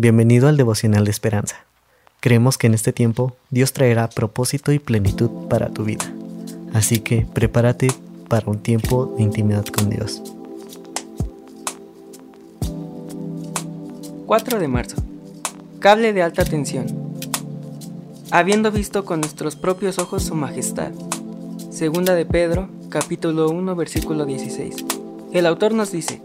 Bienvenido al devocional de esperanza. Creemos que en este tiempo Dios traerá propósito y plenitud para tu vida. Así que prepárate para un tiempo de intimidad con Dios. 4 de marzo. Cable de alta tensión. Habiendo visto con nuestros propios ojos su majestad. Segunda de Pedro, capítulo 1, versículo 16. El autor nos dice,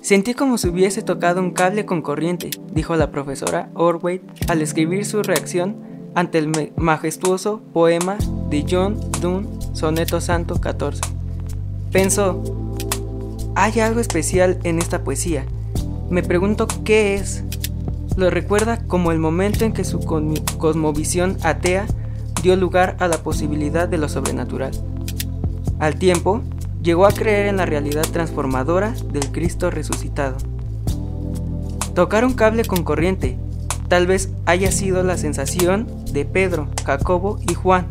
Sentí como si hubiese tocado un cable con corriente, dijo la profesora Orway al escribir su reacción ante el majestuoso poema de John Donne, Soneto Santo 14. Pensó, hay algo especial en esta poesía. Me pregunto qué es. Lo recuerda como el momento en que su cosmovisión atea dio lugar a la posibilidad de lo sobrenatural. Al tiempo, llegó a creer en la realidad transformadora del Cristo resucitado. Tocar un cable con corriente tal vez haya sido la sensación de Pedro, Jacobo y Juan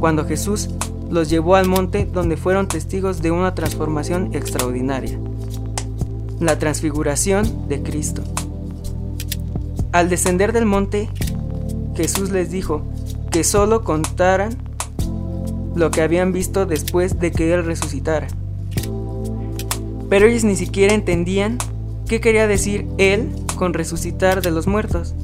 cuando Jesús los llevó al monte donde fueron testigos de una transformación extraordinaria, la transfiguración de Cristo. Al descender del monte, Jesús les dijo que solo contaran lo que habían visto después de que Él resucitara. Pero ellos ni siquiera entendían qué quería decir Él con resucitar de los muertos.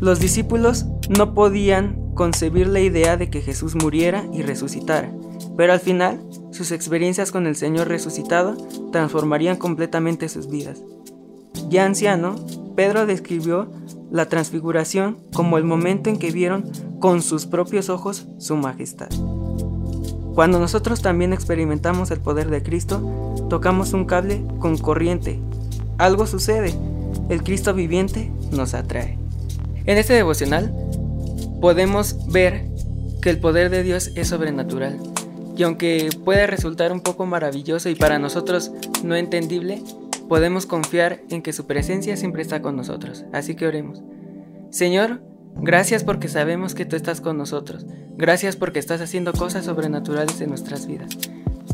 Los discípulos no podían concebir la idea de que Jesús muriera y resucitara, pero al final sus experiencias con el Señor resucitado transformarían completamente sus vidas. Ya anciano, Pedro describió la transfiguración como el momento en que vieron con sus propios ojos su majestad. Cuando nosotros también experimentamos el poder de Cristo, tocamos un cable con corriente. Algo sucede. El Cristo viviente nos atrae. En este devocional podemos ver que el poder de Dios es sobrenatural. Y aunque puede resultar un poco maravilloso y para nosotros no entendible, podemos confiar en que su presencia siempre está con nosotros. Así que oremos. Señor, Gracias porque sabemos que tú estás con nosotros. Gracias porque estás haciendo cosas sobrenaturales en nuestras vidas.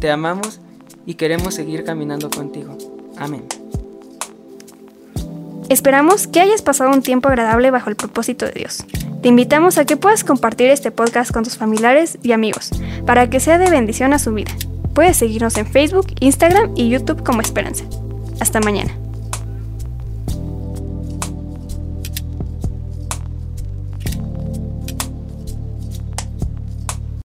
Te amamos y queremos seguir caminando contigo. Amén. Esperamos que hayas pasado un tiempo agradable bajo el propósito de Dios. Te invitamos a que puedas compartir este podcast con tus familiares y amigos para que sea de bendición a su vida. Puedes seguirnos en Facebook, Instagram y YouTube como Esperanza. Hasta mañana.